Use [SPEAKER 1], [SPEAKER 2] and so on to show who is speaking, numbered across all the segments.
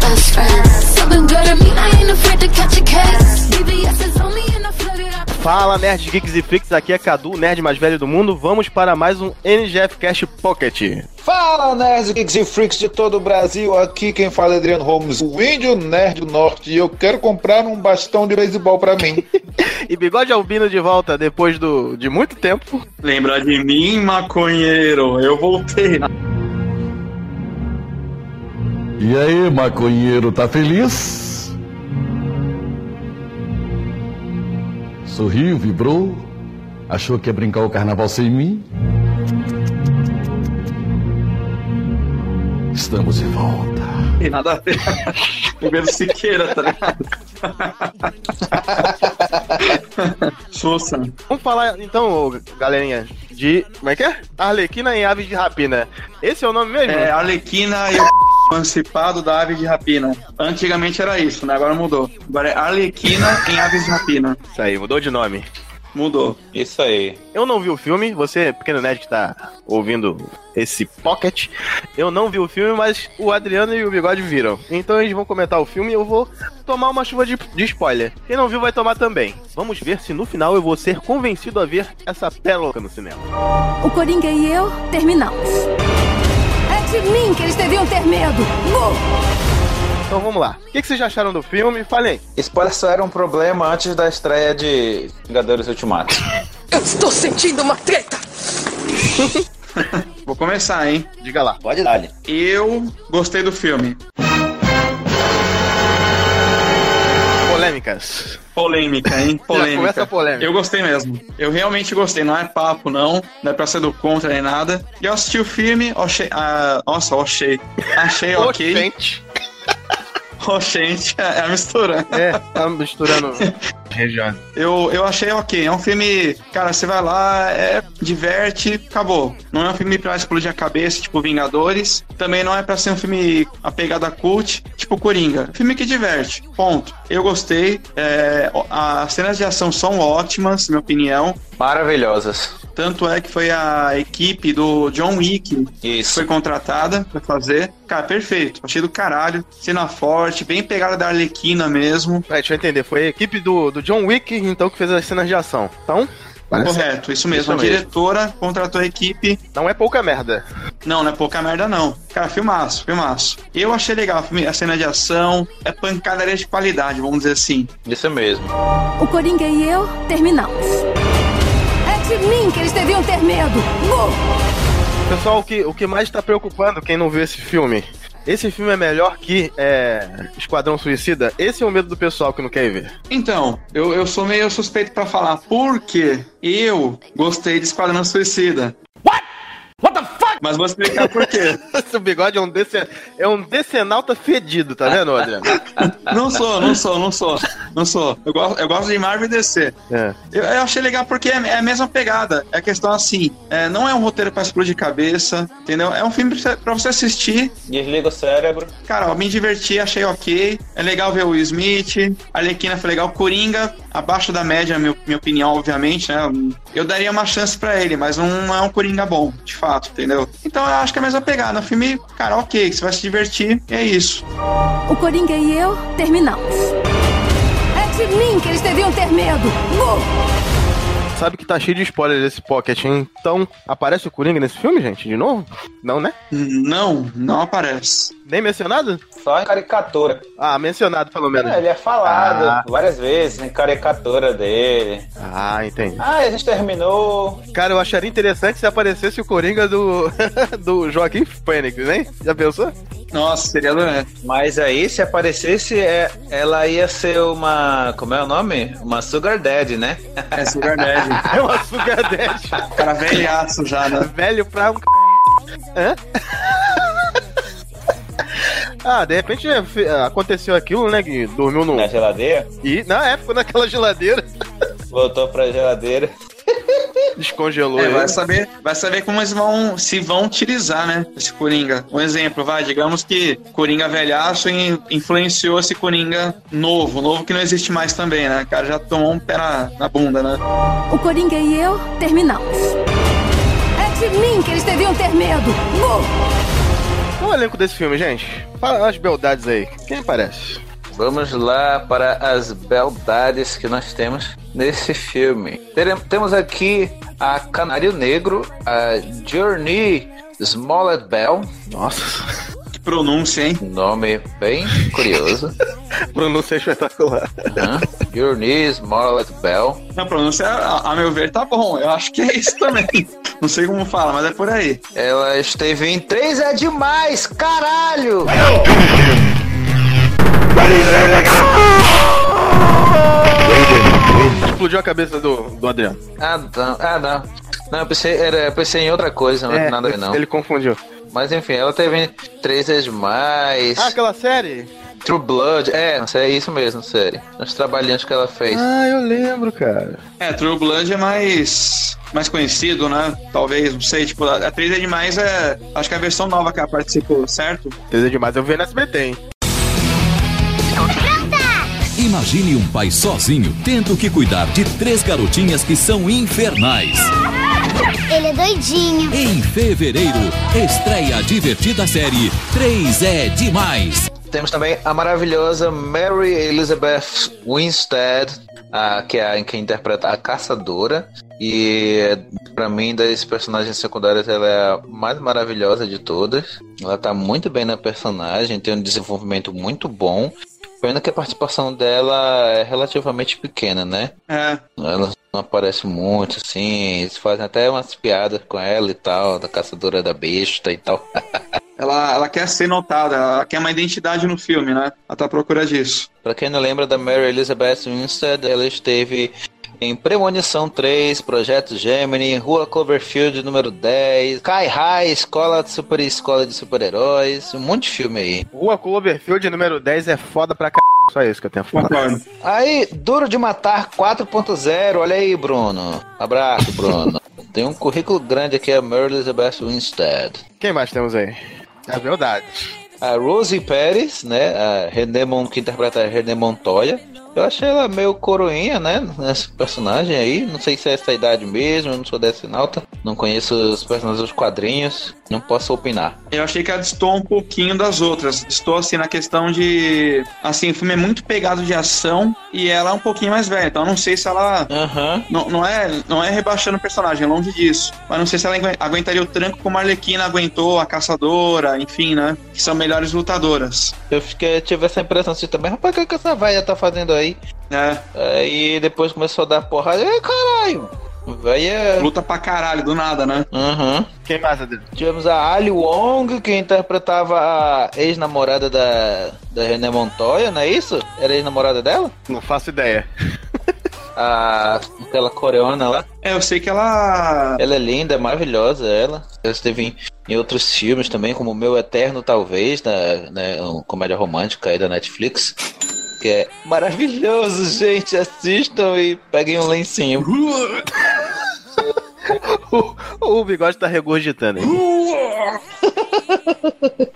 [SPEAKER 1] Best friends. Something good to me, I ain't afraid to catch a case. BBS is on me and I flooded out.
[SPEAKER 2] Fala, nerds, geeks e freaks, aqui é Cadu, o nerd mais velho do mundo. Vamos para mais um NGF Cash Pocket.
[SPEAKER 3] Fala, nerds, geeks e freaks de todo o Brasil. Aqui quem fala é Adriano Holmes, o índio nerd do norte. E eu quero comprar um bastão de beisebol pra mim.
[SPEAKER 2] E bigode albino de volta depois do, de muito tempo.
[SPEAKER 4] Lembra de mim, maconheiro? Eu voltei.
[SPEAKER 5] E aí, maconheiro, tá feliz? Sorriu, vibrou? Achou que ia brincar o carnaval sem mim? Estamos de volta.
[SPEAKER 4] Tem nada a ver. Primeiro Siqueira, tá ligado? Sousa.
[SPEAKER 2] Vamos falar então, galerinha, de. Como é que é? Arlequina em Aves de Rapina. Esse é o nome mesmo?
[SPEAKER 4] É, Arlequina e o emancipado da ave de rapina. Antigamente era isso, né? Agora mudou. Agora é Arlequina em aves de rapina.
[SPEAKER 2] Isso aí, mudou de nome.
[SPEAKER 4] Mudou.
[SPEAKER 3] Isso aí.
[SPEAKER 2] Eu não vi o filme, você, pequeno nerd que tá ouvindo esse pocket, eu não vi o filme, mas o Adriano e o Bigode viram. Então eles vão comentar o filme e eu vou tomar uma chuva de, de spoiler. Quem não viu vai tomar também. Vamos ver se no final eu vou ser convencido a ver essa pérola no cinema.
[SPEAKER 6] O Coringa e eu terminamos. De mim que eles deviam ter medo. Burro!
[SPEAKER 2] Então vamos lá. O que, vocês já acharam do filme? Falem.
[SPEAKER 3] Spoiler só era um problema antes da estreia de Vingadores Ultimato.
[SPEAKER 6] Eu estou sentindo uma treta.
[SPEAKER 4] Vou começar, hein?
[SPEAKER 2] Diga lá.
[SPEAKER 3] Pode dar,
[SPEAKER 4] Eu gostei do filme.
[SPEAKER 2] Polêmicas.
[SPEAKER 4] Polêmica, hein? Polêmica.
[SPEAKER 2] começa polêmica.
[SPEAKER 4] Eu gostei mesmo. Eu realmente gostei. Não é papo, não. Não é pra ser do contra nem nada. E eu assisti o filme, achei. Ah, nossa, achei. Achei ok.
[SPEAKER 2] Gente.
[SPEAKER 4] Oxente, é a mistura.
[SPEAKER 2] É, tá misturando regiões.
[SPEAKER 4] Eu, eu achei ok. É um filme, cara, você vai lá, é, diverte, acabou. Não é um filme pra explodir a cabeça, tipo Vingadores. Também não é pra ser um filme a pegada cult, tipo Coringa. Filme que diverte, ponto. Eu gostei. É, as cenas de ação são ótimas, na minha opinião.
[SPEAKER 3] Maravilhosas.
[SPEAKER 4] Tanto é que foi a equipe do John Wick que
[SPEAKER 3] Isso.
[SPEAKER 4] foi contratada pra fazer. Cara, perfeito. Achei do caralho. Cena forte, bem pegada da Arlequina mesmo.
[SPEAKER 2] Peraí, deixa eu entender. Foi a equipe do, do John Wick, então, que fez as cenas de ação. Então, parece-
[SPEAKER 4] Correto, isso mesmo.
[SPEAKER 2] Isso
[SPEAKER 4] a
[SPEAKER 2] mesmo.
[SPEAKER 4] diretora contratou a equipe.
[SPEAKER 2] não é pouca merda.
[SPEAKER 4] Não, não é pouca merda, não. Cara, filmaço, filmaço. Eu achei legal a cena de ação. É pancadaria de qualidade, vamos dizer assim.
[SPEAKER 3] Isso mesmo.
[SPEAKER 6] O Coringa e eu terminamos. É de mim que eles deviam ter medo. Burro!
[SPEAKER 2] Pessoal, o que, o que mais tá preocupando quem não viu esse filme? Esse filme é melhor que é, Esquadrão Suicida? Esse é o medo do pessoal que não quer ver.
[SPEAKER 4] Então, eu, eu sou meio suspeito pra falar, porque eu gostei de Esquadrão Suicida. Mas vou explicar por quê.
[SPEAKER 2] Esse bigode é um, dece, é um decenalta fedido, tá vendo, Adriano?
[SPEAKER 4] Não sou, não sou, não sou. Não sou. Eu gosto, eu gosto de Marvel e DC.
[SPEAKER 2] É.
[SPEAKER 4] Eu, eu achei legal porque é, é a mesma pegada. É questão assim, é, não é um roteiro pra explodir cabeça, entendeu? É um filme pra você- pra você assistir.
[SPEAKER 3] Desliga o cérebro.
[SPEAKER 4] Cara, eu me diverti, achei ok. É legal ver o Will Smith. A Arlequina foi legal. Coringa, abaixo da média, minha, minha opinião, obviamente, né? Eu daria uma chance pra ele, mas não é um Coringa bom, de fato, entendeu? Então eu acho que é a mesma pegada. Um filme, cara, ok, que você vai se divertir, e é isso.
[SPEAKER 6] O Coringa e eu terminamos. É de mim que eles deviam ter medo. Uh!
[SPEAKER 2] Sabe que tá cheio de spoilers desse Pocket, hein? Então, aparece o Coringa nesse filme, gente? De novo? Não, né?
[SPEAKER 4] Não, não aparece.
[SPEAKER 2] Nem mencionado?
[SPEAKER 7] Só em caricatura.
[SPEAKER 2] Ah, mencionado pelo menos.
[SPEAKER 7] É, ele é falado
[SPEAKER 2] Ah.
[SPEAKER 7] várias vezes em caricatura dele.
[SPEAKER 2] Ah, entendi.
[SPEAKER 7] Ah, a gente terminou.
[SPEAKER 2] Cara, eu acharia interessante se aparecesse o Coringa do, do Joaquim Fênix, né? Já pensou?
[SPEAKER 4] Nossa, seria né?
[SPEAKER 7] Mas aí, se aparecesse, é, ela ia ser uma. Como é o nome? Uma Sugar Daddy, né?
[SPEAKER 4] É Sugar Daddy.
[SPEAKER 2] É uma Sugar Daddy.
[SPEAKER 4] Cara velhaço já, né?
[SPEAKER 2] Velho pra um c... Hã? Ah, de repente é, fe- aconteceu aquilo, né? Que dormiu no.
[SPEAKER 7] Na geladeira.
[SPEAKER 2] E, na época, naquela geladeira,
[SPEAKER 7] Voltou pra geladeira.
[SPEAKER 2] descongelou
[SPEAKER 4] É, vai saber, vai saber como eles vão se vão utilizar, né? Esse Coringa. Um exemplo, vai, digamos que Coringa velhaço in- influenciou esse Coringa novo, novo que não existe mais também, né? O cara já tomou um pé na, na bunda, né?
[SPEAKER 6] O Coringa e eu terminamos. É de mim que eles deviam ter medo. Uh!
[SPEAKER 2] O elenco desse filme, gente? Fala as beldades aí. Quem aparece?
[SPEAKER 7] Vamos lá para as beldades que nós temos nesse filme. Terem- Temos aqui a Canário Negro, a Journey Smollett Bell,
[SPEAKER 2] Nossa,
[SPEAKER 4] pronúncia, hein?
[SPEAKER 7] nome bem curioso.
[SPEAKER 2] pronúncia espetacular.
[SPEAKER 7] Uhum. Journey Smollett Bell.
[SPEAKER 4] A pronúncia, a, a meu ver, tá bom. Eu acho que é isso também. Não sei como fala, mas é por aí.
[SPEAKER 7] Ela esteve em 3 é demais, caralho!
[SPEAKER 2] Explodiu a cabeça do, do Adriano.
[SPEAKER 7] Ah, não. Ah, não. Não, eu pensei, era, eu pensei em outra coisa, não é, nada a ver, não.
[SPEAKER 2] Ele confundiu.
[SPEAKER 7] Mas enfim, ela teve em 3 é demais.
[SPEAKER 2] Ah, aquela série?
[SPEAKER 7] True Blood, é, é isso mesmo, sério. Os trabalhinhos que ela fez.
[SPEAKER 2] Ah, eu lembro, cara.
[SPEAKER 4] É, True Blood é mais, mais conhecido, né? Talvez, não sei, tipo, a 3 é demais é. Acho que é a versão nova que ela participou, certo?
[SPEAKER 2] Entendeu demais? Eu vi na SBT, hein?
[SPEAKER 8] Imagine um pai sozinho tendo que cuidar de três garotinhas que são infernais.
[SPEAKER 1] Ele é doidinho.
[SPEAKER 8] Em fevereiro, estreia a divertida série 3 é Demais.
[SPEAKER 7] Temos também a maravilhosa Mary Elizabeth Winstead, a, que é a, que interpreta a caçadora. E pra mim, das personagens secundárias, ela é a mais maravilhosa de todas. Ela tá muito bem na personagem, tem um desenvolvimento muito bom. Pena que a participação dela é relativamente pequena, né?
[SPEAKER 4] É.
[SPEAKER 7] Ela não aparece muito, assim. Eles fazem até umas piadas com ela e tal, da caçadora da besta e tal.
[SPEAKER 4] Ela, ela quer ser notada, ela quer uma identidade no filme, né? Ela tá à procura disso.
[SPEAKER 7] Pra quem não lembra da Mary Elizabeth Winstead, ela esteve em Premonição 3, Projeto Gemini, Rua Cloverfield número 10, Kai High, Escola de Super Escola de Super-Heróis, um monte de filme aí.
[SPEAKER 2] Rua Cloverfield número 10 é foda pra c... Só isso que eu tenho a falar.
[SPEAKER 4] Concordo.
[SPEAKER 7] Aí, Duro de Matar 4.0, olha aí, Bruno. Abraço, Bruno. Tem um currículo grande aqui, a Mary Elizabeth Winstead.
[SPEAKER 2] Quem mais temos aí? É verdade.
[SPEAKER 7] A Rosie Pérez, né? A René Mon, que interpreta a René Montoya. Eu achei ela meio coroinha, né? Nesse personagem aí. Não sei se é essa idade mesmo, eu não sou dessa alta. Não conheço os personagens dos quadrinhos. Não posso opinar.
[SPEAKER 4] Eu achei que ela destoou um pouquinho das outras. Destoou, assim, na questão de... Assim, o filme é muito pegado de ação e ela é um pouquinho mais velha. Então, eu não sei se ela...
[SPEAKER 7] Aham.
[SPEAKER 4] Não, não, é, não é rebaixando o personagem, longe disso. Mas não sei se ela agu- aguentaria o tranco como a Arlequina aguentou, a Caçadora, enfim, né? Que são melhores lutadoras.
[SPEAKER 7] Eu fiquei, tive essa impressão assim também. Rapaz, o que, que essa velha tá fazendo aí?
[SPEAKER 4] É,
[SPEAKER 7] Aí depois começou a dar porrada. Ei, caralho! Velha.
[SPEAKER 4] luta pra caralho, do nada, né?
[SPEAKER 7] Aham.
[SPEAKER 2] Quem mais, Adriano?
[SPEAKER 7] Tivemos a Ali Wong, que interpretava a ex-namorada da, da René Montoya, não é isso? Era ex-namorada dela?
[SPEAKER 2] Não faço ideia.
[SPEAKER 7] A, aquela coreana lá.
[SPEAKER 4] É, eu sei que ela...
[SPEAKER 7] Ela é linda, é maravilhosa, ela. Ela esteve em, em outros filmes também, como O Meu Eterno, talvez, na, né, uma comédia romântica aí da Netflix. Que é maravilhoso, gente. Assistam e peguem um lencinho.
[SPEAKER 2] O, o bigode tá regurgitando aí.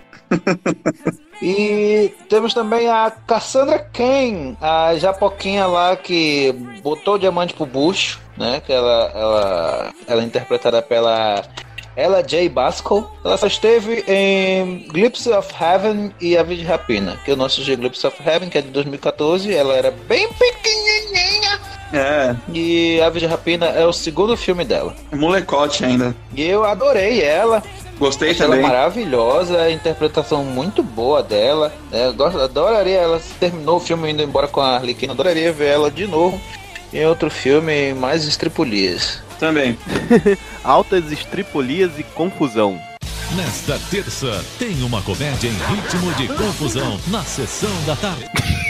[SPEAKER 7] E temos também a Cassandra Cain, a japoquinha lá que botou o diamante pro bucho, né? Que ela, ela, ela é interpretada pela ela J. Basco. Ela só esteve em Glimpse of Heaven e Aves de Rapina, que eu não assisti Glimpse of Heaven, que é de 2014. Ela era bem pequenininha
[SPEAKER 4] É,
[SPEAKER 7] E Aves de Rapina é o segundo filme dela.
[SPEAKER 4] molecote ainda.
[SPEAKER 7] E eu adorei ela.
[SPEAKER 4] Gostei
[SPEAKER 7] Achei ela
[SPEAKER 4] também.
[SPEAKER 7] maravilhosa, a interpretação muito boa dela. É, gosto- adoraria ela. Terminou o filme indo embora com a Arlequina, adoraria ver ela de novo em outro filme mais estripulias.
[SPEAKER 4] Também.
[SPEAKER 2] Altas estripolias e confusão.
[SPEAKER 8] Nesta terça, tem uma comédia em ritmo de confusão na sessão da tarde.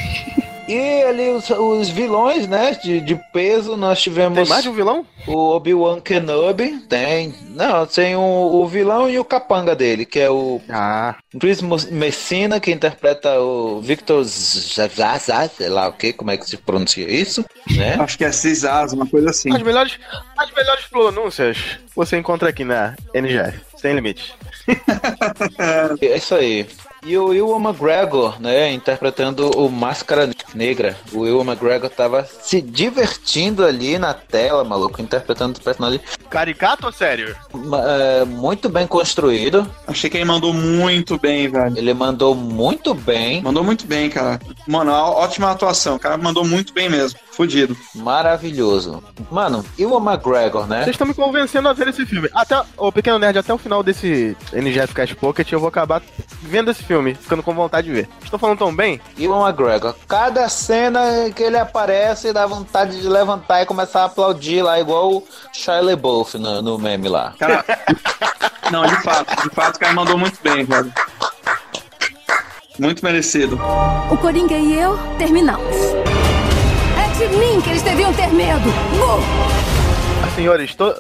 [SPEAKER 7] E ali os, os vilões, né, de, de peso, nós tivemos
[SPEAKER 2] Tem mais de um vilão?
[SPEAKER 7] o Obi-Wan Kenobi, tem. Não, tem o, o vilão e o capanga dele, que é o
[SPEAKER 2] Ah,
[SPEAKER 7] Chris Messina, que interpreta o Victor Zaza, sei lá o que, como é que se pronuncia isso, né?
[SPEAKER 4] Acho que é Cisas, uma coisa assim.
[SPEAKER 2] as melhores, as melhores pronúncias você encontra aqui na NGF. Sem limite.
[SPEAKER 7] É isso aí. E o Will McGregor, né, interpretando o Máscara Negra. O Will McGregor tava se divertindo ali na tela, maluco, interpretando o personagem
[SPEAKER 2] Caricato ou sério?
[SPEAKER 7] é, muito bem construído.
[SPEAKER 4] Achei que ele mandou muito bem, velho.
[SPEAKER 7] Ele mandou muito bem,
[SPEAKER 4] Mandou muito bem, cara. Mano, ótima atuação. O cara mandou muito bem mesmo. Fudido.
[SPEAKER 7] maravilhoso. Mano, e o McGregor, né?
[SPEAKER 2] Vocês estão me convencendo a ver esse filme. Até o Pequeno Nerd, até o final desse NGF Cash Pocket, eu vou acabar vendo esse filme, ficando com vontade de ver. Estou falando tão bem?
[SPEAKER 7] E o McGregor, cada cena que ele aparece dá vontade de levantar e começar a aplaudir lá, igual o Shia LaBeouf no, no meme lá.
[SPEAKER 4] Cara. Não, de fato. De fato, o cara mandou muito bem, velho. Muito merecido.
[SPEAKER 6] O Coringa e eu terminamos. De mim que eles deviam ter medo.
[SPEAKER 2] Ah, Senhores, to-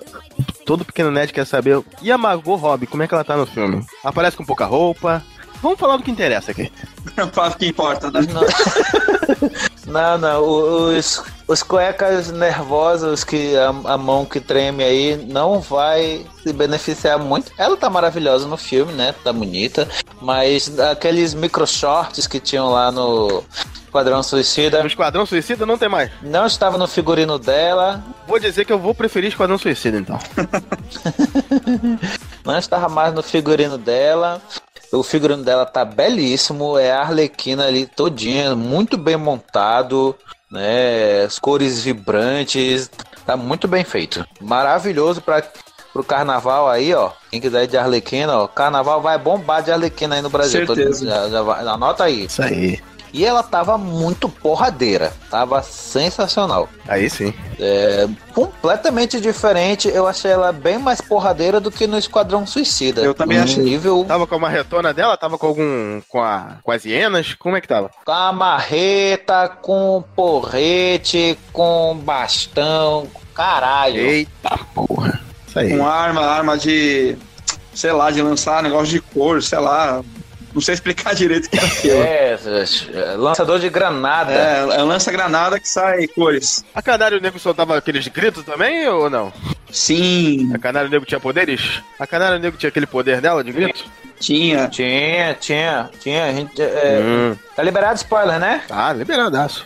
[SPEAKER 2] todo Pequeno Nerd quer saber. E a Margot Robbie, como é que ela tá no filme? Aparece com pouca roupa. Vamos falar do que interessa aqui.
[SPEAKER 4] Fala o que importa, né?
[SPEAKER 7] Não, não, o- os, os cuecas nervosos que a, a mão que treme aí não vai se beneficiar muito. Ela tá maravilhosa no filme, né? Tá bonita. Mas aqueles micro shorts que tinham lá no Quadrão Suicida
[SPEAKER 2] No Esquadrão Suicida não tem mais.
[SPEAKER 7] não estava no figurino dela.
[SPEAKER 2] Vou dizer que eu vou preferir Esquadrão Suicida, então.
[SPEAKER 7] Não estava mais no figurino dela. O figurino dela tá belíssimo. É a Arlequina ali todinha, muito bem montado, né? As cores vibrantes. Tá muito bem feito. Maravilhoso para pro carnaval aí, ó. Quem quiser ir de Arlequina, ó. Carnaval vai bombar de Arlequina aí no Brasil.
[SPEAKER 4] Certeza.
[SPEAKER 7] já, já vai- anota aí.
[SPEAKER 2] Isso aí.
[SPEAKER 7] E ela tava muito porradeira. Tava sensacional.
[SPEAKER 2] Aí sim.
[SPEAKER 7] É, completamente diferente. Eu achei ela bem mais porradeira do que no Esquadrão Suicida.
[SPEAKER 4] Eu também achei.
[SPEAKER 7] nível
[SPEAKER 2] Tava com a marretona dela? Tava com algum. com, a, com as hienas? Como é que tava?
[SPEAKER 7] com a marreta, com porrete, com bastão. Caralho.
[SPEAKER 2] Eita porra. Isso aí.
[SPEAKER 4] Com arma, arma de. Sei lá, de lançar negócio de cor, sei lá. Não sei explicar direito o que é aquilo.
[SPEAKER 7] É, é, lançador de granada.
[SPEAKER 4] É, é lança-granada que sai cores.
[SPEAKER 2] A Canário Negro soltava aqueles gritos também ou não?
[SPEAKER 4] Sim,
[SPEAKER 2] A Canário Negro tinha poderes? A Canário Negro tinha aquele poder dela de grito?
[SPEAKER 4] tinha.
[SPEAKER 7] Tinha, tinha, tinha. A gente, é,
[SPEAKER 2] Hum.
[SPEAKER 7] Tá liberado spoiler, né?
[SPEAKER 2] Ah, liberadaço.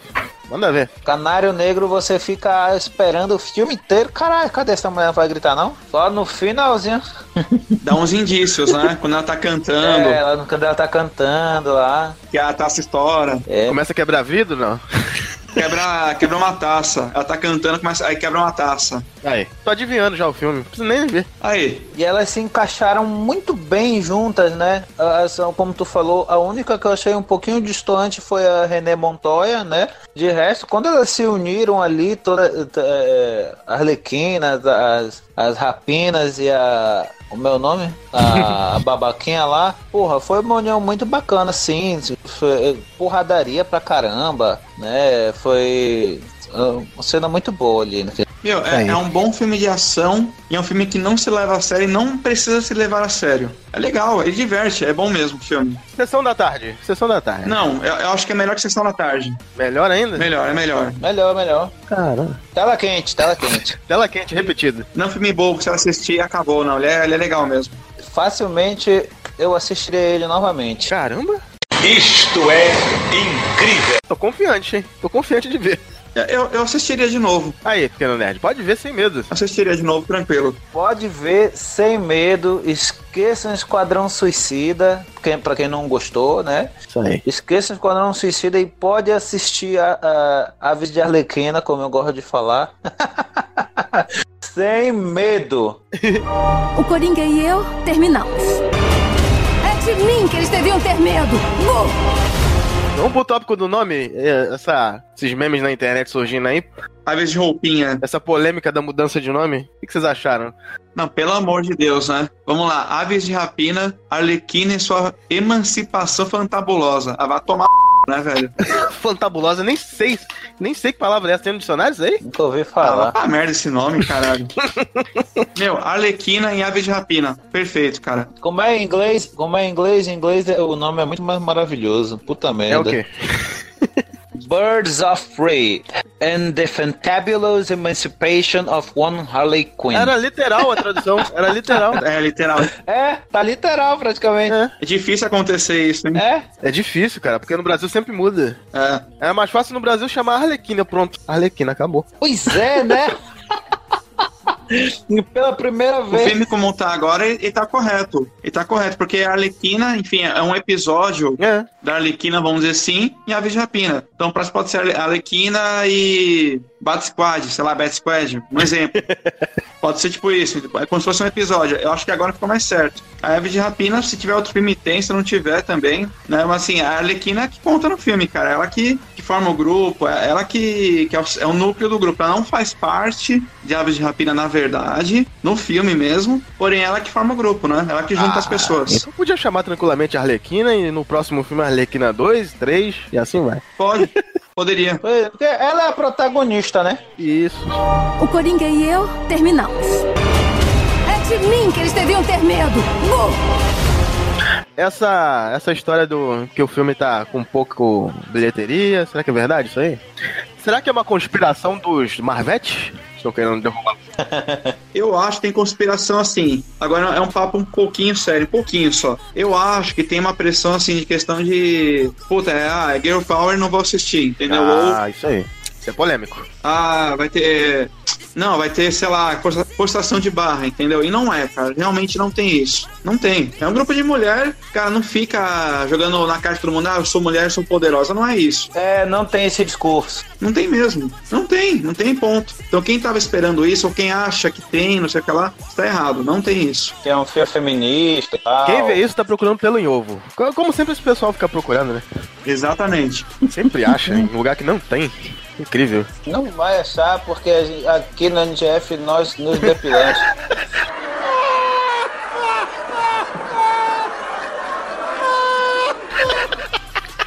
[SPEAKER 2] Manda ver.
[SPEAKER 7] Canário Negro, você fica esperando o filme inteiro. Caralho, cadê essa mulher? Não vai gritar, não? Só no finalzinho.
[SPEAKER 4] Dá uns indícios, né? Quando ela tá cantando,
[SPEAKER 7] É, ela, quando ela tá cantando lá.
[SPEAKER 4] que a taça estoura.
[SPEAKER 7] É,
[SPEAKER 2] Começa a quebrar vidro, não?
[SPEAKER 4] Quebra, quebra uma taça. Ela tá cantando, começa, aí quebra uma taça.
[SPEAKER 2] Aí. Tô adivinhando já o filme. Não preciso nem ver.
[SPEAKER 4] Aí,
[SPEAKER 7] E elas se encaixaram muito bem juntas, né? Elas são, como tu falou, a única que eu achei um pouquinho distante foi a René Montoya, né? De resto, quando elas se uniram ali, toda é, a Arlequina, as, as Rapinas e a. O meu nome? A, babaquinha lá. Porra, foi uma união muito bacana, assim. Foi porradaria pra caramba, né? Foi uma cena muito boa ali. Né?
[SPEAKER 4] meu, é, é um bom filme de ação e é um filme que não se leva a sério e não precisa se levar a sério. É legal, ele diverte, é bom mesmo o filme.
[SPEAKER 2] Sessão da tarde. Sessão da tarde.
[SPEAKER 4] Não, eu, eu acho que é melhor que Sessão da Tarde.
[SPEAKER 2] Melhor ainda?
[SPEAKER 4] Melhor, é melhor.
[SPEAKER 7] Melhor, melhor.
[SPEAKER 2] Caramba.
[SPEAKER 7] Tela quente, tela quente.
[SPEAKER 2] Tela quente, repetido.
[SPEAKER 4] Não é um filme bobo que você assistir e acabou, não. Ele é, ele é legal mesmo.
[SPEAKER 7] Facilmente eu assistiria ele novamente.
[SPEAKER 2] Caramba.
[SPEAKER 9] Isto é incrível.
[SPEAKER 2] Tô confiante, hein? Tô confiante de ver.
[SPEAKER 4] Eu, eu assistiria de novo.
[SPEAKER 2] Aí, pequeno nerd, pode ver sem medo.
[SPEAKER 4] Assistiria de novo, tranquilo.
[SPEAKER 7] Pode ver sem medo. Esqueçam Esquadrão Suicida. Quem, pra quem não gostou, né?
[SPEAKER 2] Isso aí.
[SPEAKER 7] Esqueçam Esquadrão Suicida e pode assistir a, a Aves de Arlequina, como eu gosto de falar. sem medo.
[SPEAKER 6] O Coringa e eu terminamos. É de mim que eles deviam ter medo. Mu!
[SPEAKER 2] Vamos pro tópico do nome? É, Essa, esses memes na internet surgindo aí.
[SPEAKER 4] Aves de roupinha.
[SPEAKER 2] Essa polêmica da mudança de nome. O que vocês acharam?
[SPEAKER 4] Não, pelo amor de Deus, né? Vamos lá. Aves de rapina, Arlequina e sua emancipação fantabulosa. Ah, vai tomar né, velho?
[SPEAKER 2] Fantabulosa, nem sei. Nem sei que palavra é essa. Tem no dicionário isso aí?
[SPEAKER 7] Nunca ouvi falar.
[SPEAKER 4] ah, merda esse nome, caralho. Meu, Arlequina e Aves de rapina. Perfeito, cara.
[SPEAKER 7] Como é em inglês? Como é em inglês? Em inglês é- o nome é muito mais maravilhoso. Puta merda.
[SPEAKER 2] É o quê?
[SPEAKER 7] Birds of Prey and the Fantabulous Emancipation of One Harley Quinn.
[SPEAKER 2] Era literal a tradução. Era literal.
[SPEAKER 4] É, literal.
[SPEAKER 7] É, tá literal praticamente.
[SPEAKER 4] É difícil acontecer isso, hein?
[SPEAKER 7] É?
[SPEAKER 2] É difícil, cara, porque no Brasil sempre muda.
[SPEAKER 4] É.
[SPEAKER 2] É mais fácil no Brasil chamar Arlequina, pronto. Arlequina, acabou.
[SPEAKER 7] Pois é, né? E Pela primeira
[SPEAKER 4] O
[SPEAKER 7] vez.
[SPEAKER 4] filme como tá agora, ele, ele tá correto. Ele tá correto, porque a Arlequina, enfim, é um episódio
[SPEAKER 2] É.
[SPEAKER 4] da Arlequina, vamos dizer assim, e Aves de Rapina. Então, pra- pode ser a Arlequina e Bat Squad, sei lá, Bat Squad, um exemplo. pode ser tipo isso, é como se fosse um episódio. Eu acho que agora ficou mais certo. A Aves de Rapina, se tiver outro filme, tem, se não tiver também, né? Mas assim, a Arlequina é que conta no filme, cara. Ela que, que forma o grupo, é ela que, que é, o, é o núcleo do grupo. Ela não faz parte de Aves de Rapina, na verdade, no filme mesmo, porém ela que forma o grupo, né? Ela que junta as pessoas.
[SPEAKER 2] Então podia chamar tranquilamente Arlequina e no próximo filme Arlequina 2, 3 e assim vai.
[SPEAKER 4] Pode, poderia.
[SPEAKER 7] Porque ela é a protagonista, né?
[SPEAKER 2] Isso.
[SPEAKER 6] O Coringa e eu terminamos. É de mim que eles deviam ter medo. Mu!
[SPEAKER 2] Essa, essa história do que o filme tá com pouco bilheteria, será que é verdade isso aí? Será que é uma conspiração dos Marvetes? Estão querendo derrubar.
[SPEAKER 4] Eu acho que tem conspiração assim. Agora é um papo um pouquinho sério, um pouquinho só. Eu acho que tem uma pressão assim de questão de. Puta, é, ah, é Girl Power não vou assistir, entendeu? Ou,
[SPEAKER 2] Ah, isso aí. Isso é polêmico.
[SPEAKER 4] ah, vai ter. Não, vai ter, sei lá, força- forçação de barra, entendeu? E não é, cara. Realmente não tem isso. Não tem. É um grupo de mulher, cara, não fica jogando na cara de todo mundo, ah, eu sou mulher, eu sou poderosa. Não é isso.
[SPEAKER 7] É, não tem esse discurso.
[SPEAKER 4] Não tem mesmo. Não tem, não tem ponto. Então quem tava esperando isso, ou quem acha que tem, não sei o que lá, está errado. Não tem isso.
[SPEAKER 7] Que é um filme feminista e tal.
[SPEAKER 2] Quem vê isso tá procurando pelo em ovo. Co- Como sempre esse pessoal fica procurando, né?
[SPEAKER 4] Exatamente.
[SPEAKER 2] Sempre acha, em lugar que não tem. Incrível.
[SPEAKER 7] Não vai achar, porque gente- aqui na NGF nós nos depilamos.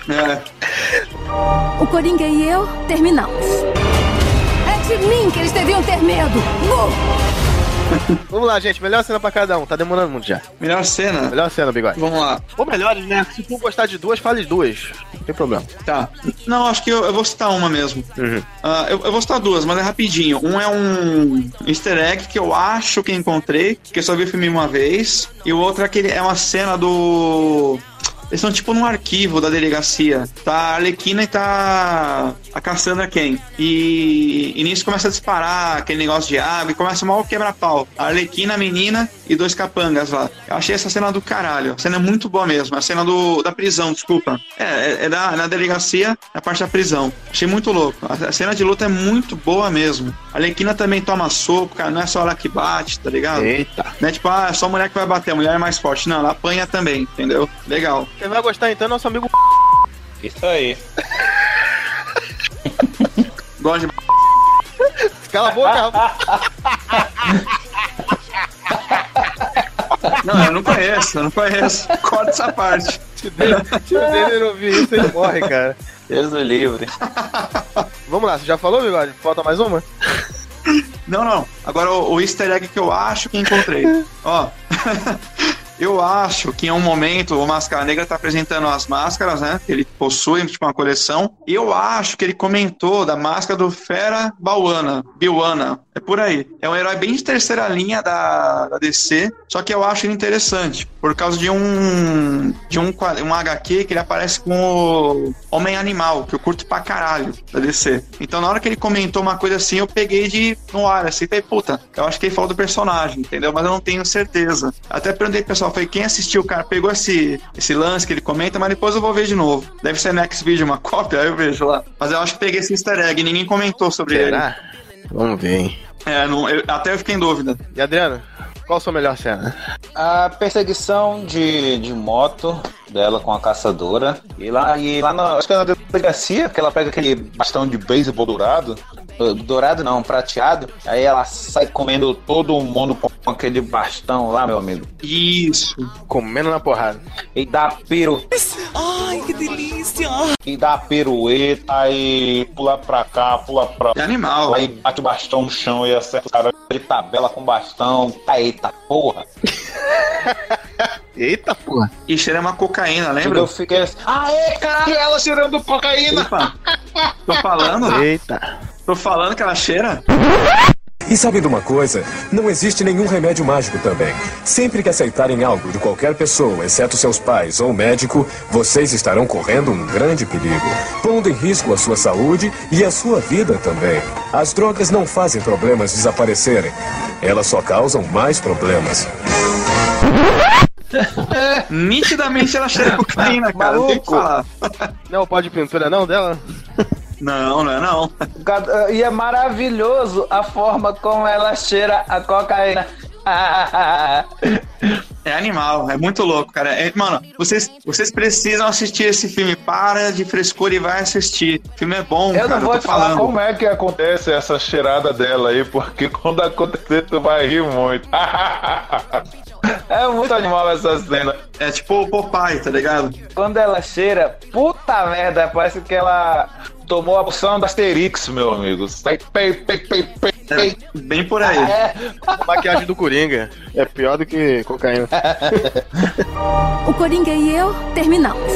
[SPEAKER 4] É.
[SPEAKER 6] O Coringa e eu terminamos. É de mim que eles deviam ter medo. Mu!
[SPEAKER 2] Vamos lá, gente. Melhor cena pra cada um. Tá demorando muito já.
[SPEAKER 4] Melhor cena.
[SPEAKER 2] Melhor cena, bigode.
[SPEAKER 4] Vamos lá.
[SPEAKER 2] Ou melhores, né? Se tu gostar de duas, fale duas. Não tem problema.
[SPEAKER 4] Tá. Não, acho que eu, eu vou citar uma mesmo. Ah, eu, eu vou citar duas, mas é rapidinho. Um é um easter egg que eu acho que encontrei, que eu só vi o filme uma vez. E o outro é, aquele, é uma cena do. Eles estão tipo num arquivo da delegacia. Tá a Arlequina e tá a Cassandra Ken. E, e nisso começa a disparar aquele negócio de água e começa mal quebra-pau. A Arlequina, a menina e dois capangas lá. Eu achei essa cena do caralho. A cena é muito boa mesmo. A cena do, da prisão, desculpa. É, é, é da, na delegacia, na parte da prisão. Achei muito louco. A, a cena de luta é muito boa mesmo. A Arlequina também toma soco, cara. Não é só ela que bate, tá ligado?
[SPEAKER 2] Eita.
[SPEAKER 4] Não é tipo, ah, é só mulher que vai bater, a mulher é mais forte. Não, ela apanha também, entendeu? Legal.
[SPEAKER 2] Quem vai gostar então é nosso amigo.
[SPEAKER 7] Isso aí.
[SPEAKER 4] Gosto de.
[SPEAKER 2] Cala a boca.
[SPEAKER 4] Não, eu não conheço, eu não conheço. Corta essa parte.
[SPEAKER 2] Se o dele não ouvir isso, ele morre, cara.
[SPEAKER 7] Deus do livre.
[SPEAKER 2] Vamos lá, você já falou, bigode? Falta mais uma?
[SPEAKER 4] Não, não. Agora o, o easter egg que eu acho que encontrei. Ó. Eu acho que em um momento o Máscara Negra tá apresentando as máscaras, né? Ele possui, tipo, uma coleção. Eu acho que ele comentou da máscara do Fera Bauana, Biwana. É por aí. É um herói bem de terceira linha da, da DC, só que eu acho ele interessante, por causa de um de um, um HQ que ele aparece com o Homem Animal, que eu curto pra caralho da DC. Então na hora que ele comentou uma coisa assim, eu peguei de no ar, assim, falei, puta, eu acho que ele falou do personagem, entendeu? Mas eu não tenho certeza. Até perguntei pro pessoal, falei, quem assistiu, cara, pegou esse, esse lance que ele comenta, mas depois eu vou ver de novo. Deve ser next video uma cópia, aí eu vejo lá. Mas eu acho que peguei esse easter egg, ninguém comentou sobre
[SPEAKER 2] Será? Vamos ver, hein?
[SPEAKER 4] É, não, eu- até eu fiquei em dúvida.
[SPEAKER 2] E Adriano, qual a sua melhor cena?
[SPEAKER 7] A perseguição de, de moto dela com a caçadora. E lá, e lá na, acho que é na delegacia, que ela pega aquele bastão de beisebol dourado. Uh, Dourado não, prateado. Aí ela sai comendo todo mundo com aquele bastão lá, meu amigo.
[SPEAKER 4] Isso.
[SPEAKER 2] Comendo na porrada.
[SPEAKER 7] E dá piru. Ai, que delícia! E dá pirueta e pula pra cá, pula pra
[SPEAKER 4] É animal.
[SPEAKER 7] Aí bate o bastão no chão e acerta o cara de tabela com bastão. Eita porra!
[SPEAKER 2] Eita porra!
[SPEAKER 4] E cheira uma cocaína, lembra?
[SPEAKER 7] Eu fiquei assim, aê, caralho, ela cheirando cocaína!
[SPEAKER 4] Opa, tô falando?
[SPEAKER 2] Eita!
[SPEAKER 4] Tô falando que ela cheira?
[SPEAKER 9] E sabem de uma coisa? Não existe nenhum remédio mágico também. Sempre que aceitarem algo de qualquer pessoa, exceto seus pais ou médico, vocês estarão correndo um grande perigo, pondo em risco a sua saúde e a sua vida também. As drogas não fazem problemas desaparecerem, elas só causam mais problemas.
[SPEAKER 4] Nitidamente ela cheira cocaína, cara. Não tem que falar.
[SPEAKER 2] Não é o pó de pintura não dela?
[SPEAKER 4] Não, não é não.
[SPEAKER 7] Cada- E é maravilhoso a forma como ela cheira a cocaína.
[SPEAKER 4] É animal, é muito louco, cara. É- mano, vocês, vocês precisam assistir esse filme. Para de frescura e vai assistir. O filme é bom,
[SPEAKER 3] Eu
[SPEAKER 4] cara.
[SPEAKER 3] não vou te falar
[SPEAKER 4] falando.
[SPEAKER 3] como é que acontece essa cheirada dela aí, porque quando acontecer tu vai rir muito.
[SPEAKER 7] É muito animal essa cena.
[SPEAKER 4] É tipo o Popeye, tá ligado?
[SPEAKER 7] Quando ela cheira, puta merda, parece que ela tomou a
[SPEAKER 3] Opção da Asterix, meu amigo. Sai, pei, pei, pei, pei, pei.
[SPEAKER 4] Bem por aí.
[SPEAKER 7] É,
[SPEAKER 2] A maquiagem do Coringa é pior do que cocaína.
[SPEAKER 6] O Coringa e eu terminamos.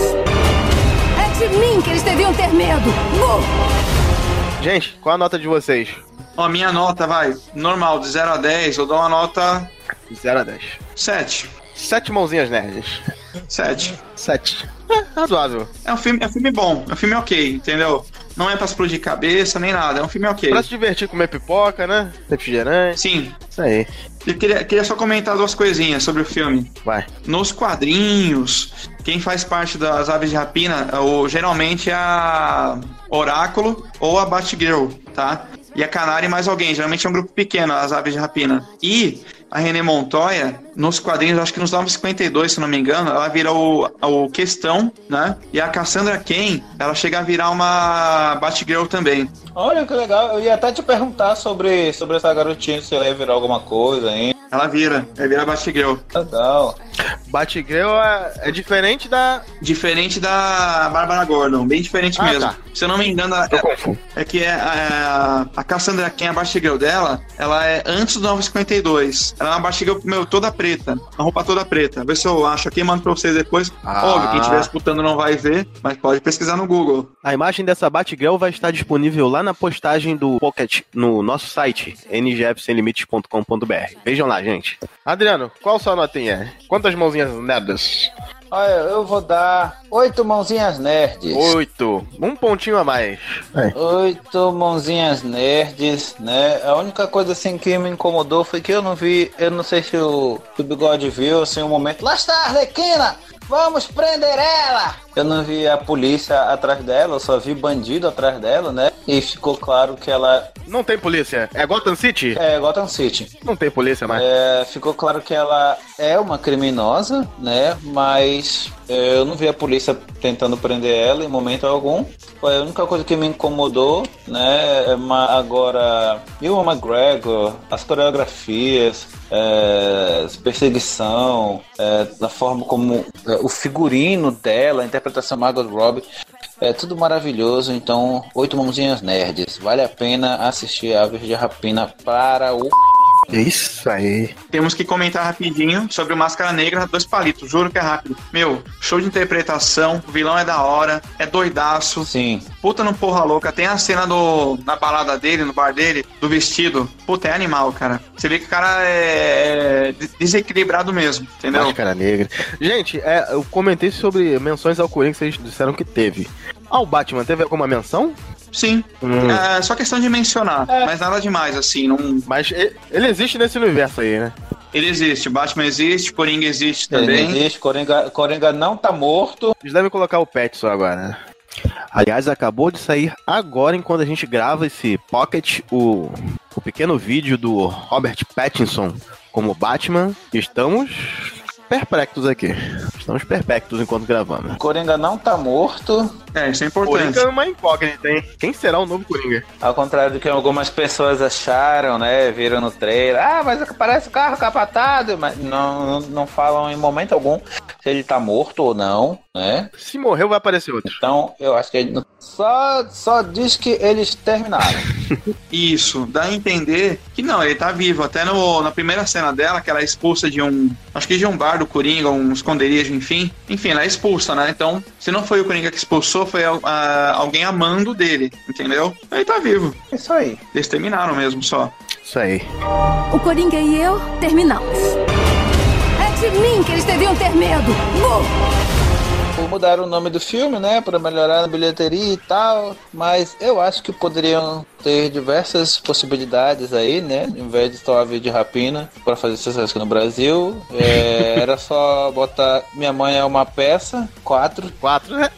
[SPEAKER 6] É de mim que eles deviam ter medo. Uh!
[SPEAKER 2] Gente, qual a nota de vocês?
[SPEAKER 4] Ó, minha nota, vai. Normal, de 0 a 10, eu dou uma nota
[SPEAKER 2] 0 a 10.
[SPEAKER 4] 7.
[SPEAKER 2] Sete mãozinhas nerds.
[SPEAKER 4] 7.
[SPEAKER 2] 7. É, razoável.
[SPEAKER 4] É um filme, é um filme bom, é um filme ok, entendeu? Não é pra explodir cabeça nem nada, é um filme ok.
[SPEAKER 2] Pra se divertir, comer pipoca, né? Refrigerante.
[SPEAKER 4] Sim.
[SPEAKER 2] Isso aí.
[SPEAKER 4] Eu queria, queria só comentar duas coisinhas sobre o filme.
[SPEAKER 2] Vai.
[SPEAKER 4] Nos quadrinhos, quem faz parte das aves de rapina, o, geralmente é a Oráculo ou a Batgirl, tá? E a Canária e mais alguém. Geralmente é um grupo pequeno, as aves de rapina. E a René Montoya, nos quadrinhos, acho que nos 952, se não me engano, ela vira o, o Questão, né? E a Cassandra Cain, ela chega a virar uma Batgirl também.
[SPEAKER 7] Olha que legal, eu ia até te perguntar sobre, sobre essa garotinha, se ela ia virar alguma coisa, hein?
[SPEAKER 4] Ela vira, ela vira Batgirl.
[SPEAKER 7] Legal.
[SPEAKER 2] Batgirl é, é diferente da.
[SPEAKER 4] Diferente da Bárbara Gordon, bem diferente
[SPEAKER 2] Ah,
[SPEAKER 4] mesmo.
[SPEAKER 2] tá.
[SPEAKER 4] Se eu não me engano,
[SPEAKER 2] Eu confundo.
[SPEAKER 4] é que é, a, a Cassandra Cain, a Batgirl dela, ela é antes do 952. Ela é uma Batgirl, meu, toda preta. Uma roupa toda preta. Vê se eu acho aqui, mando pra vocês depois.
[SPEAKER 2] Ah.
[SPEAKER 4] Óbvio, quem estiver escutando não vai ver, mas pode pesquisar no Google.
[SPEAKER 2] A imagem dessa Batgirl vai estar disponível lá na postagem do Pocket no nosso site, ngfsemlimites.com.br. Vejam lá, gente. Adriano, qual sua notinha? Quantas mãozinhas nerds?
[SPEAKER 7] Olha, eu vou dar oito mãozinhas nerds.
[SPEAKER 2] Oito. Um pontinho a mais.
[SPEAKER 7] Oito mãozinhas nerds, né? A única coisa assim que me incomodou foi que eu não vi, eu não sei se o, se o Bigode viu, assim, um momento. Lá está a Arlequina! Vamos prender ela! Eu não vi a polícia atrás dela, eu só vi bandido atrás dela, né? E ficou claro que ela
[SPEAKER 2] Não tem polícia. É Gotham City?
[SPEAKER 7] é Gotham City.
[SPEAKER 2] Não tem polícia mais.
[SPEAKER 7] É, ficou claro que ela é uma criminosa, né? Mas é, eu não vi a polícia tentando prender ela em momento algum. Foi a única coisa que me incomodou, né? É agora, Ewan McGregor, as coreografias, é, perseguição, é, da forma como é, o figurino dela, a interpretação Margot Robbie. É tudo maravilhoso, então, oito mãozinhas nerds. Vale a pena assistir Aves de Rapina para o
[SPEAKER 2] Isso aí.
[SPEAKER 4] Temos que comentar rapidinho sobre o Máscara Negra, dois palitos, juro que é rápido. Meu, show de interpretação, o vilão é da hora, é doidaço.
[SPEAKER 7] Sim.
[SPEAKER 4] Puta no porra louca, tem a cena do, na balada dele, no bar dele, do vestido. Puta, é animal, cara. Você vê que o cara é é desequilibrado mesmo, entendeu?
[SPEAKER 2] Máscara Negra. Gente, é, eu comentei sobre menções ao Coringa que vocês disseram que teve. Ao Batman, teve alguma menção?
[SPEAKER 4] Sim.
[SPEAKER 2] Hum.
[SPEAKER 4] É só questão de mencionar, mas nada demais, assim. Não...
[SPEAKER 2] Mas ele existe nesse universo aí, né?
[SPEAKER 4] Ele existe, Batman existe, Coringa existe
[SPEAKER 7] Ele
[SPEAKER 4] também.
[SPEAKER 7] existe, Coringa, Coringa não tá morto.
[SPEAKER 2] Eles devem colocar o Petson agora, né? Aliás, acabou de sair agora, enquanto a gente grava esse Pocket, o, o pequeno vídeo do Robert Pattinson como Batman. Estamos perplexos aqui. Estamos perplexos enquanto gravamos.
[SPEAKER 7] Coringa não tá morto.
[SPEAKER 4] É, isso é
[SPEAKER 2] Coringa
[SPEAKER 4] importante.
[SPEAKER 2] é uma incógnita, hein? Quem será o novo Coringa?
[SPEAKER 7] Ao contrário do que algumas pessoas acharam, né? Viram no trailer. Ah, mas parece o carro capatado. Mas não, não, não falam em momento algum se ele tá morto ou não, né?
[SPEAKER 2] Se morreu, vai aparecer outro.
[SPEAKER 7] Então, eu acho que ele não- só, só diz que eles terminaram.
[SPEAKER 4] Isso, dá a entender que não, ele tá vivo. Até no, na primeira cena dela, que ela é expulsa de um. Acho que de um bar do Coringa, um esconderijo, enfim. Enfim, ela é expulsa, né? Então, se não foi o Coringa que expulsou, foi ah, alguém amando dele, entendeu? Ele tá vivo.
[SPEAKER 7] É Isso aí.
[SPEAKER 4] Eles terminaram mesmo só.
[SPEAKER 2] Isso aí.
[SPEAKER 6] O Coringa e eu terminamos. De mim que eles deviam ter medo. Bu!
[SPEAKER 7] Mudaram o nome do filme, né? Pra melhorar a bilheteria e tal. Mas eu acho que poderiam ter diversas possibilidades aí, né? Em vez de só a de rapina pra fazer sucesso aqui no Brasil. é, era só botar Minha Mãe é uma peça, quatro.
[SPEAKER 2] Quatro, né?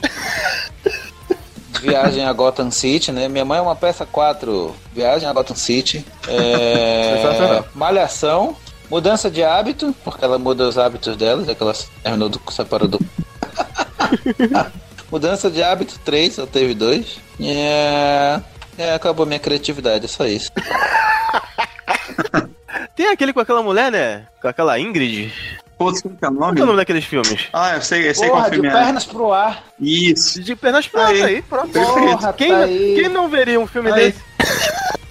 [SPEAKER 7] Viagem a Gotham City, né? Minha mãe é uma peça 4. Viagem a Gotham City. É... Malhação. Mudança de hábito, porque ela muda os hábitos dela, já que ela terminou do separou do. Mudança de hábito 3, só teve dois. É... é, acabou minha criatividade, é só isso.
[SPEAKER 2] Tem aquele com aquela mulher, né? Com aquela Ingrid.
[SPEAKER 4] Putz, como que é o
[SPEAKER 2] Qual
[SPEAKER 4] nome?
[SPEAKER 2] é o nome daqueles filmes?
[SPEAKER 4] Ah, eu sei, eu sei qual
[SPEAKER 7] Porra, de
[SPEAKER 4] filme é.
[SPEAKER 7] pernas pro ar.
[SPEAKER 4] Isso.
[SPEAKER 2] De pernas pra
[SPEAKER 4] Aí.
[SPEAKER 2] aí, pronto.
[SPEAKER 7] Porra,
[SPEAKER 2] Quem,
[SPEAKER 7] tá aí.
[SPEAKER 2] quem não veria um filme
[SPEAKER 4] Aí.
[SPEAKER 2] desse?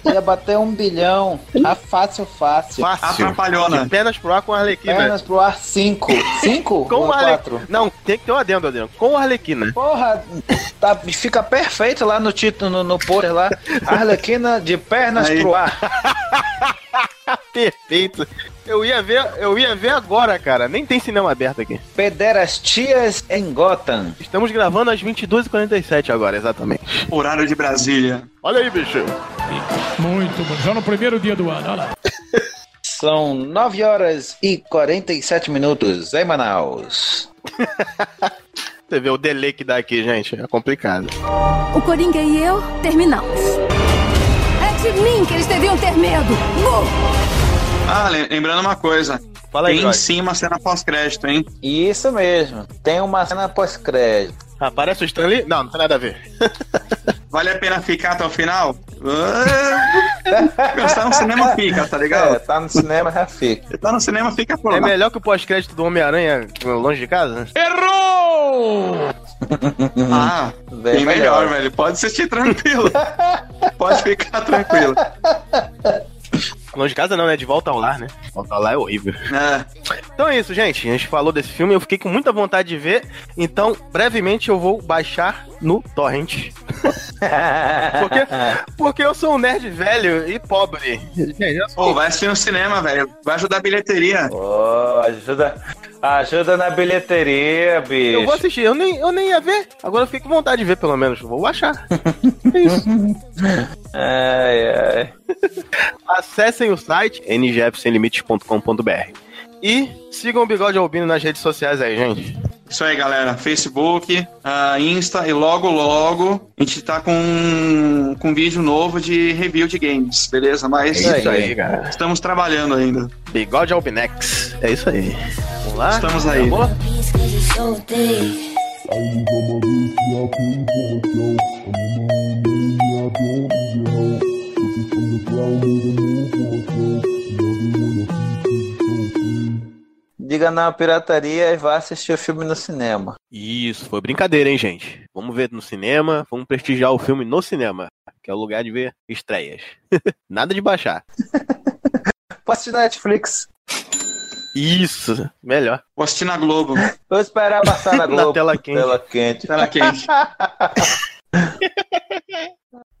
[SPEAKER 7] Ia bater um bilhão. A fácil, fácil.
[SPEAKER 2] Fácil.
[SPEAKER 4] Atrapalhona.
[SPEAKER 2] De pernas pro ar com a Arlequina.
[SPEAKER 7] Pernas pro ar 5. 5
[SPEAKER 2] Com
[SPEAKER 7] ou
[SPEAKER 2] o Arle...
[SPEAKER 7] 4?
[SPEAKER 2] Não, tem que ter um adendo, adendo. Com a Arlequina.
[SPEAKER 7] Porra, tá, fica perfeito lá no título, no, no pôster lá. Arlequina de pernas
[SPEAKER 4] Aí.
[SPEAKER 7] pro ar.
[SPEAKER 2] Perfeito. Eu ia ver, eu ia ver agora, cara. Nem tem cinema aberto aqui.
[SPEAKER 7] Pederastias em Gotham.
[SPEAKER 2] Estamos gravando às 22h47 agora, exatamente.
[SPEAKER 4] Horário de Brasília.
[SPEAKER 2] Olha aí, bicho.
[SPEAKER 10] Muito bom. Já no primeiro dia do ano, olha lá.
[SPEAKER 7] São 9 horas e 47 minutos em Manaus.
[SPEAKER 2] Você vê o delay que dá aqui, gente. É complicado.
[SPEAKER 6] O Coringa e eu terminamos. É de mim que eles deviam ter medo. Bu!
[SPEAKER 4] Ah, lem- lembrando uma coisa.
[SPEAKER 2] Fala aí,
[SPEAKER 4] Tem
[SPEAKER 2] Jorge.
[SPEAKER 4] sim uma cena pós-crédito, hein?
[SPEAKER 7] Isso mesmo. Tem uma cena pós-crédito.
[SPEAKER 2] Aparece o Stanley? Não, não tem nada a ver.
[SPEAKER 4] Vale a pena ficar até o final? Ah, Se tá no cinema, fica, tá
[SPEAKER 7] É,
[SPEAKER 4] ligado?
[SPEAKER 7] tá no cinema, já fica.
[SPEAKER 4] Tá no cinema, fica por
[SPEAKER 2] É
[SPEAKER 4] lá.
[SPEAKER 2] melhor que o pós-crédito do Homem-Aranha longe de casa?
[SPEAKER 4] Ah,
[SPEAKER 7] Bem
[SPEAKER 4] bem
[SPEAKER 7] melhor.
[SPEAKER 4] melhor, velho. Pode assistir tranquilo. Pode ficar tranquilo.
[SPEAKER 2] Longe de casa não, né? De volta ao lar, né? Volta ao lar é horrível.
[SPEAKER 4] É.
[SPEAKER 2] Então é isso, gente. A gente falou desse filme, eu fiquei com muita vontade de ver. Então, brevemente eu vou baixar no Torrent. Porque, porque eu sou um nerd velho e pobre. Gente, eu sou-
[SPEAKER 4] Pô, vai assistir no cinema, velho. Vai ajudar a bilheteria.
[SPEAKER 7] Ô, ajuda, ajuda na bilheteria, bicho.
[SPEAKER 2] Eu vou assistir, eu nem, eu nem ia ver. Agora eu fiquei com vontade de ver, pelo menos. Vou baixar. É isso.
[SPEAKER 7] Ai, ai.
[SPEAKER 2] Acessem o site ngfsemlimites.com.br e sigam o Bigode Albino nas redes sociais aí, gente.
[SPEAKER 4] Isso aí, galera. Facebook, ah, Insta e logo, logo a gente tá com, com um vídeo novo de review de games, beleza? Mas
[SPEAKER 2] É isso aí, cara.
[SPEAKER 4] estamos trabalhando ainda.
[SPEAKER 2] Bigode Albinex. É isso aí. Vamos lá?
[SPEAKER 4] Estamos aí.
[SPEAKER 1] Deep.
[SPEAKER 7] Diga na pirataria e vá assistir o filme no cinema.
[SPEAKER 2] Isso, foi brincadeira, hein, gente? Vamos ver no cinema, vamos prestigiar o filme no cinema, que é o lugar de ver estreias. Nada de baixar.
[SPEAKER 7] Vou assistir na Netflix.
[SPEAKER 2] Isso, melhor.
[SPEAKER 4] Vou assistir na Globo.
[SPEAKER 7] Vou esperar passar na Globo.
[SPEAKER 2] Na tela quente.
[SPEAKER 7] Tela quente.
[SPEAKER 4] Tela quente.